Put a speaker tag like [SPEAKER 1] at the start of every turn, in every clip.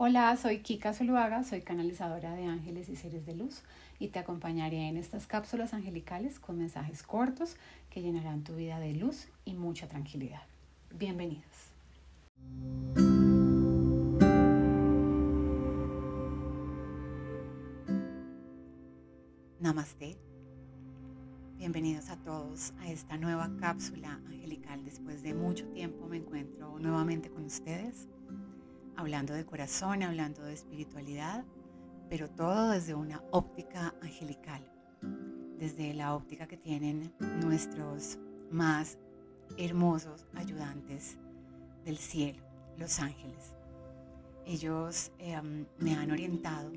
[SPEAKER 1] Hola, soy Kika Zuluaga, soy canalizadora de ángeles y seres de luz y te acompañaré en estas cápsulas angelicales con mensajes cortos que llenarán tu vida de luz y mucha tranquilidad. Bienvenidos.
[SPEAKER 2] Namaste. Bienvenidos a todos a esta nueva cápsula angelical. Después de mucho tiempo me encuentro nuevamente con ustedes hablando de corazón, hablando de espiritualidad, pero todo desde una óptica angelical, desde la óptica que tienen nuestros más hermosos ayudantes del cielo, los ángeles. Ellos em, me han orientado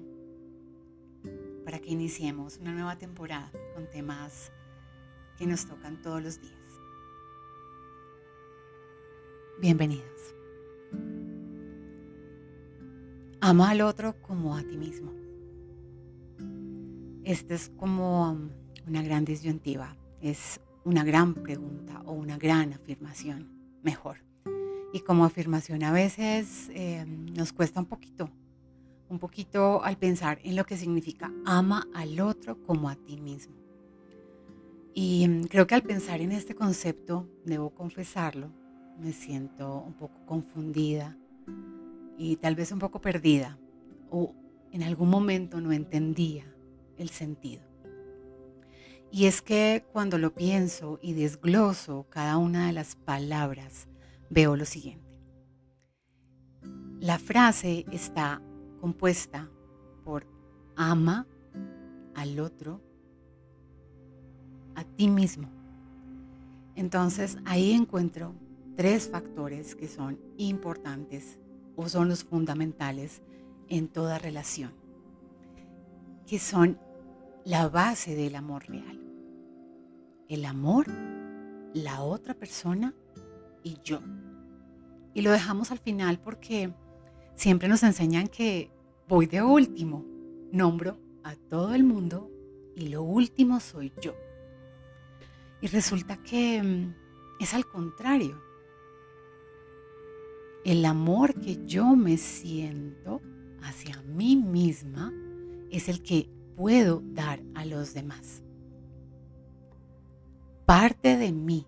[SPEAKER 2] para que iniciemos una nueva temporada con temas que nos tocan todos los días. Bienvenidos. Ama al otro como a ti mismo. Esta es como um, una gran disyuntiva, es una gran pregunta o una gran afirmación, mejor. Y como afirmación a veces eh, nos cuesta un poquito, un poquito al pensar en lo que significa ama al otro como a ti mismo. Y mm, creo que al pensar en este concepto, debo confesarlo, me siento un poco confundida y tal vez un poco perdida o en algún momento no entendía el sentido. Y es que cuando lo pienso y desgloso cada una de las palabras, veo lo siguiente. La frase está compuesta por ama al otro, a ti mismo. Entonces ahí encuentro tres factores que son importantes o son los fundamentales en toda relación, que son la base del amor real. El amor, la otra persona y yo. Y lo dejamos al final porque siempre nos enseñan que voy de último, nombro a todo el mundo y lo último soy yo. Y resulta que mm, es al contrario. El amor que yo me siento hacia mí misma es el que puedo dar a los demás. Parte de mí,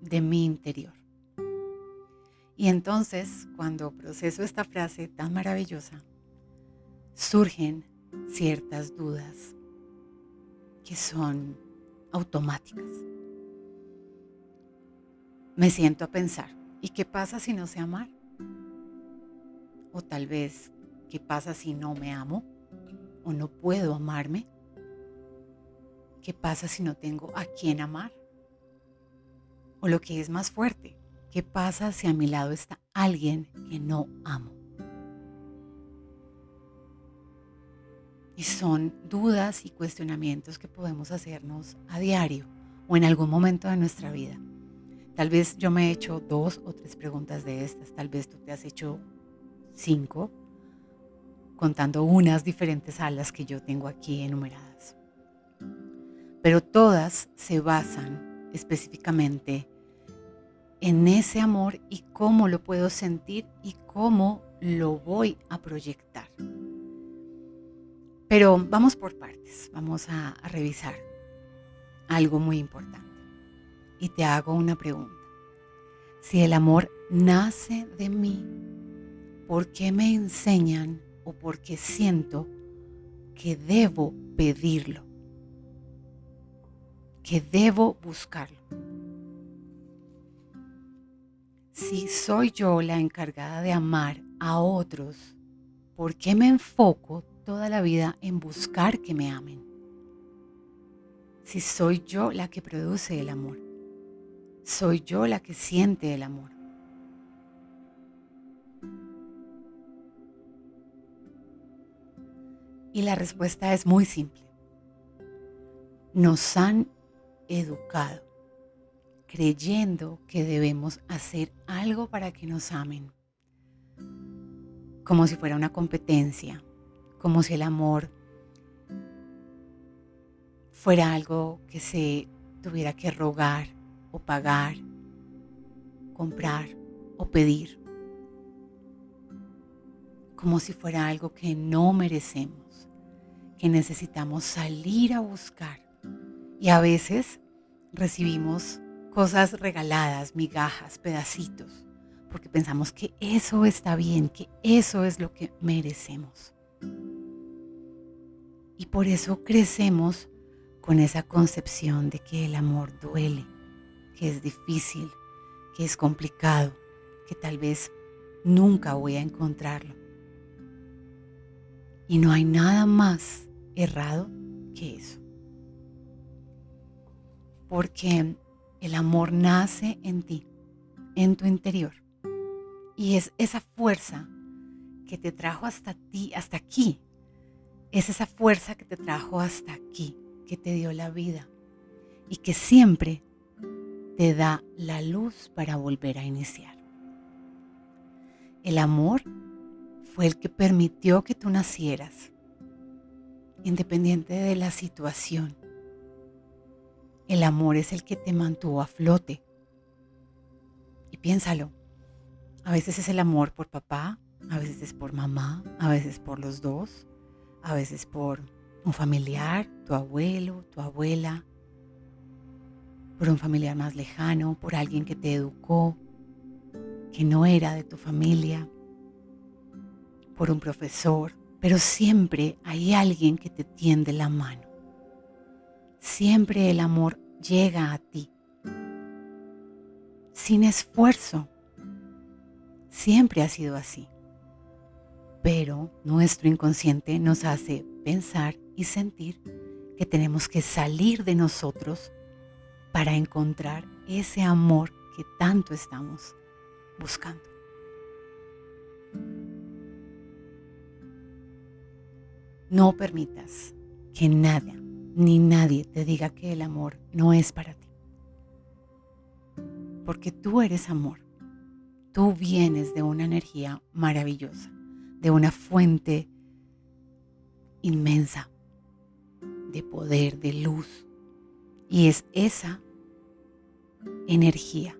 [SPEAKER 2] de mi interior. Y entonces, cuando proceso esta frase tan maravillosa, surgen ciertas dudas que son automáticas. Me siento a pensar, ¿Y qué pasa si no sé amar? O tal vez, ¿qué pasa si no me amo? ¿O no puedo amarme? ¿Qué pasa si no tengo a quién amar? O lo que es más fuerte, ¿qué pasa si a mi lado está alguien que no amo? Y son dudas y cuestionamientos que podemos hacernos a diario o en algún momento de nuestra vida. Tal vez yo me he hecho dos o tres preguntas de estas, tal vez tú te has hecho cinco, contando unas diferentes alas que yo tengo aquí enumeradas. Pero todas se basan específicamente en ese amor y cómo lo puedo sentir y cómo lo voy a proyectar. Pero vamos por partes, vamos a, a revisar algo muy importante y te hago una pregunta. Si el amor nace de mí, ¿por qué me enseñan o por qué siento que debo pedirlo? Que debo buscarlo. Si soy yo la encargada de amar a otros, ¿por qué me enfoco toda la vida en buscar que me amen? Si soy yo la que produce el amor soy yo la que siente el amor. Y la respuesta es muy simple. Nos han educado creyendo que debemos hacer algo para que nos amen, como si fuera una competencia, como si el amor fuera algo que se tuviera que rogar o pagar, comprar o pedir. como si fuera algo que no merecemos, que necesitamos salir a buscar. Y a veces recibimos cosas regaladas, migajas, pedacitos, porque pensamos que eso está bien, que eso es lo que merecemos. Y por eso crecemos con esa concepción de que el amor duele, que es difícil, que es complicado, que tal vez nunca voy a encontrarlo. Y no hay nada más errado que eso. Porque el amor nace en ti, en tu interior. Y es esa fuerza que te trajo hasta ti, hasta aquí. Es esa fuerza que te trajo hasta aquí, que te dio la vida y que siempre te da la luz para volver a iniciar. El amor fue el que permitió que tú nacieras, independiente de la situación, el amor es el que te mantuvo a flote. Y piénsalo, a veces es el amor por papá, a veces es por mamá, a veces por los dos, a veces por un familiar, tu abuelo, tu abuela, por un familiar más lejano, por alguien que te educó, que no era de tu familia, por un profesor, pero siempre hay alguien que te tiende la mano. Siempre el amor llega a ti. Sin esfuerzo. Siempre ha sido así. Pero nuestro inconsciente nos hace pensar y sentir que tenemos que salir de nosotros para encontrar ese amor que tanto estamos buscando. No permitas que nada ni nadie te diga que el amor no es para ti. Porque tú eres amor. Tú vienes de una energía maravillosa, de una fuente inmensa de poder, de luz. Y es esa energía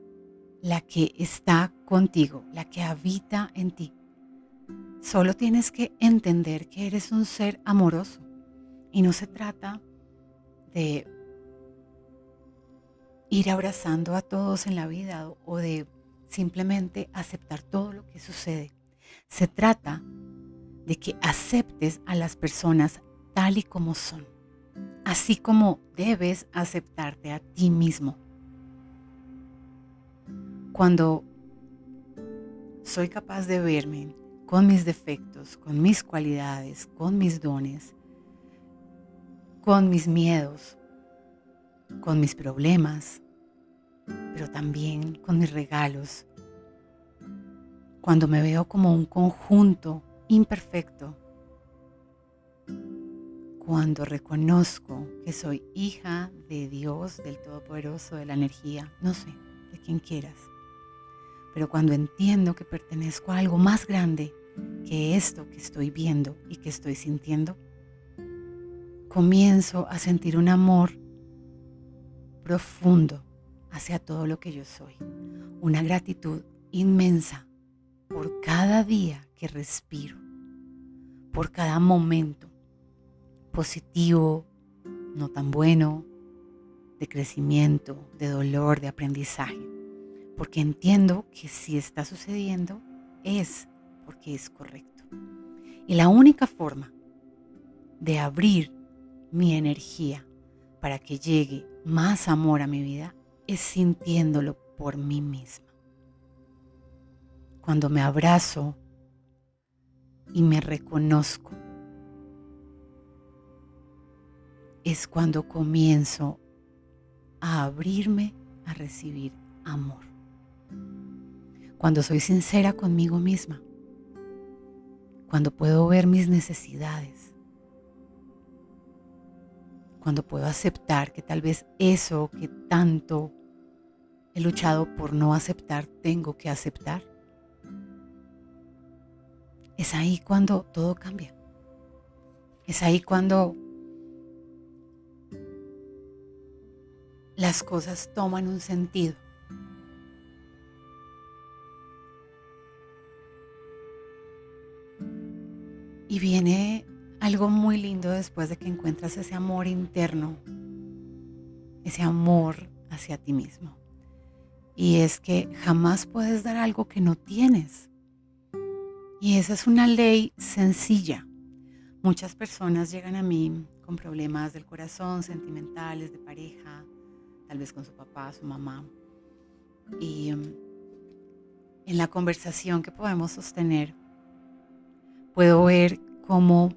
[SPEAKER 2] la que está contigo, la que habita en ti. Solo tienes que entender que eres un ser amoroso y no se trata de ir abrazando a todos en la vida o de simplemente aceptar todo lo que sucede. Se trata de que aceptes a las personas tal y como son, así como debes aceptarte a ti mismo. Cuando soy capaz de verme con mis defectos, con mis cualidades, con mis dones, con mis miedos, con mis problemas, pero también con mis regalos. Cuando me veo como un conjunto imperfecto, cuando reconozco que soy hija de Dios, del Todopoderoso, de la energía, no sé, de quien quieras, pero cuando entiendo que pertenezco a algo más grande que esto que estoy viendo y que estoy sintiendo, comienzo a sentir un amor profundo hacia todo lo que yo soy. Una gratitud inmensa por cada día que respiro, por cada momento positivo, no tan bueno, de crecimiento, de dolor, de aprendizaje. Porque entiendo que si está sucediendo es porque es correcto. Y la única forma de abrir mi energía para que llegue más amor a mi vida es sintiéndolo por mí misma. Cuando me abrazo y me reconozco, es cuando comienzo a abrirme a recibir amor. Cuando soy sincera conmigo misma. Cuando puedo ver mis necesidades cuando puedo aceptar que tal vez eso que tanto he luchado por no aceptar, tengo que aceptar. Es ahí cuando todo cambia. Es ahí cuando las cosas toman un sentido. Y viene algo muy lindo después de que encuentras ese amor interno, ese amor hacia ti mismo. Y es que jamás puedes dar algo que no tienes. Y esa es una ley sencilla. Muchas personas llegan a mí con problemas del corazón, sentimentales, de pareja, tal vez con su papá, su mamá. Y um, en la conversación que podemos sostener, puedo ver cómo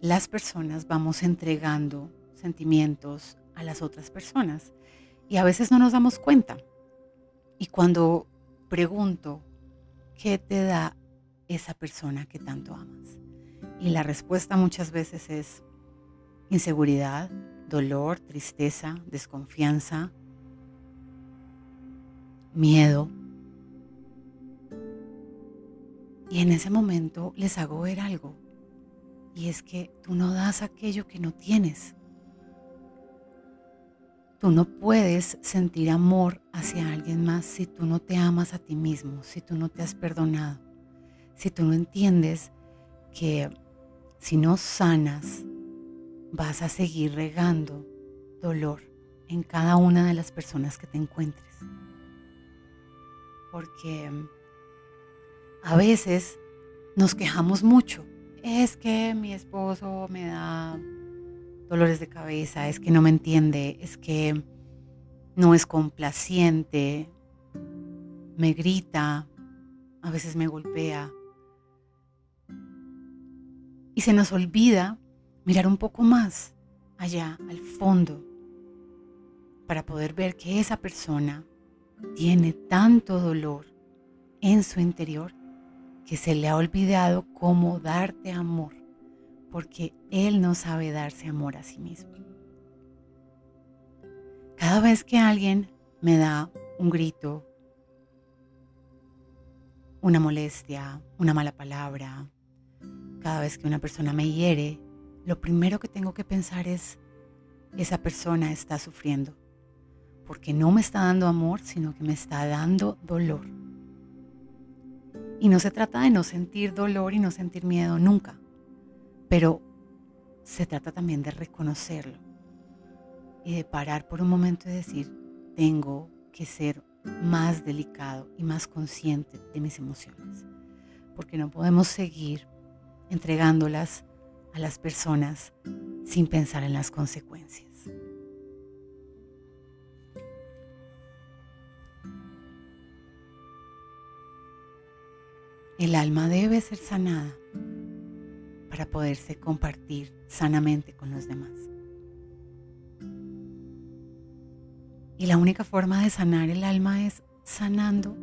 [SPEAKER 2] las personas vamos entregando sentimientos a las otras personas y a veces no nos damos cuenta. Y cuando pregunto, ¿qué te da esa persona que tanto amas? Y la respuesta muchas veces es inseguridad, dolor, tristeza, desconfianza, miedo. Y en ese momento les hago ver algo. Y es que tú no das aquello que no tienes. Tú no puedes sentir amor hacia alguien más si tú no te amas a ti mismo, si tú no te has perdonado, si tú no entiendes que si no sanas, vas a seguir regando dolor en cada una de las personas que te encuentres. Porque a veces nos quejamos mucho. Es que mi esposo me da dolores de cabeza, es que no me entiende, es que no es complaciente, me grita, a veces me golpea. Y se nos olvida mirar un poco más allá, al fondo, para poder ver que esa persona tiene tanto dolor en su interior que se le ha olvidado cómo darte amor, porque él no sabe darse amor a sí mismo. Cada vez que alguien me da un grito, una molestia, una mala palabra, cada vez que una persona me hiere, lo primero que tengo que pensar es, esa persona está sufriendo porque no me está dando amor, sino que me está dando dolor. Y no se trata de no sentir dolor y no sentir miedo nunca, pero se trata también de reconocerlo y de parar por un momento y decir, tengo que ser más delicado y más consciente de mis emociones, porque no podemos seguir entregándolas a las personas sin pensar en las consecuencias. El alma debe ser sanada para poderse compartir sanamente con los demás. Y la única forma de sanar el alma es sanando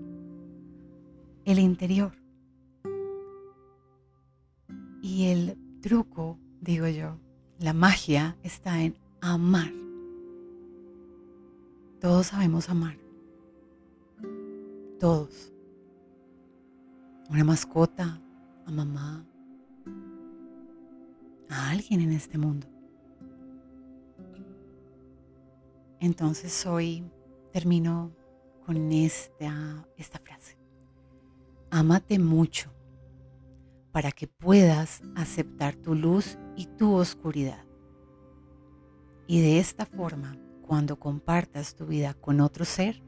[SPEAKER 2] el interior. Truco, digo yo, la magia está en amar. Todos sabemos amar. Todos una mascota, a mamá, a alguien en este mundo. Entonces hoy termino con esta, esta frase. Ámate mucho para que puedas aceptar tu luz y tu oscuridad. Y de esta forma, cuando compartas tu vida con otro ser,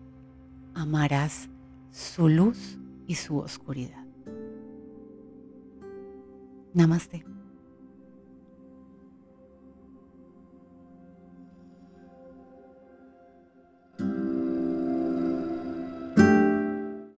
[SPEAKER 2] amarás su luz y su oscuridad. Namaste.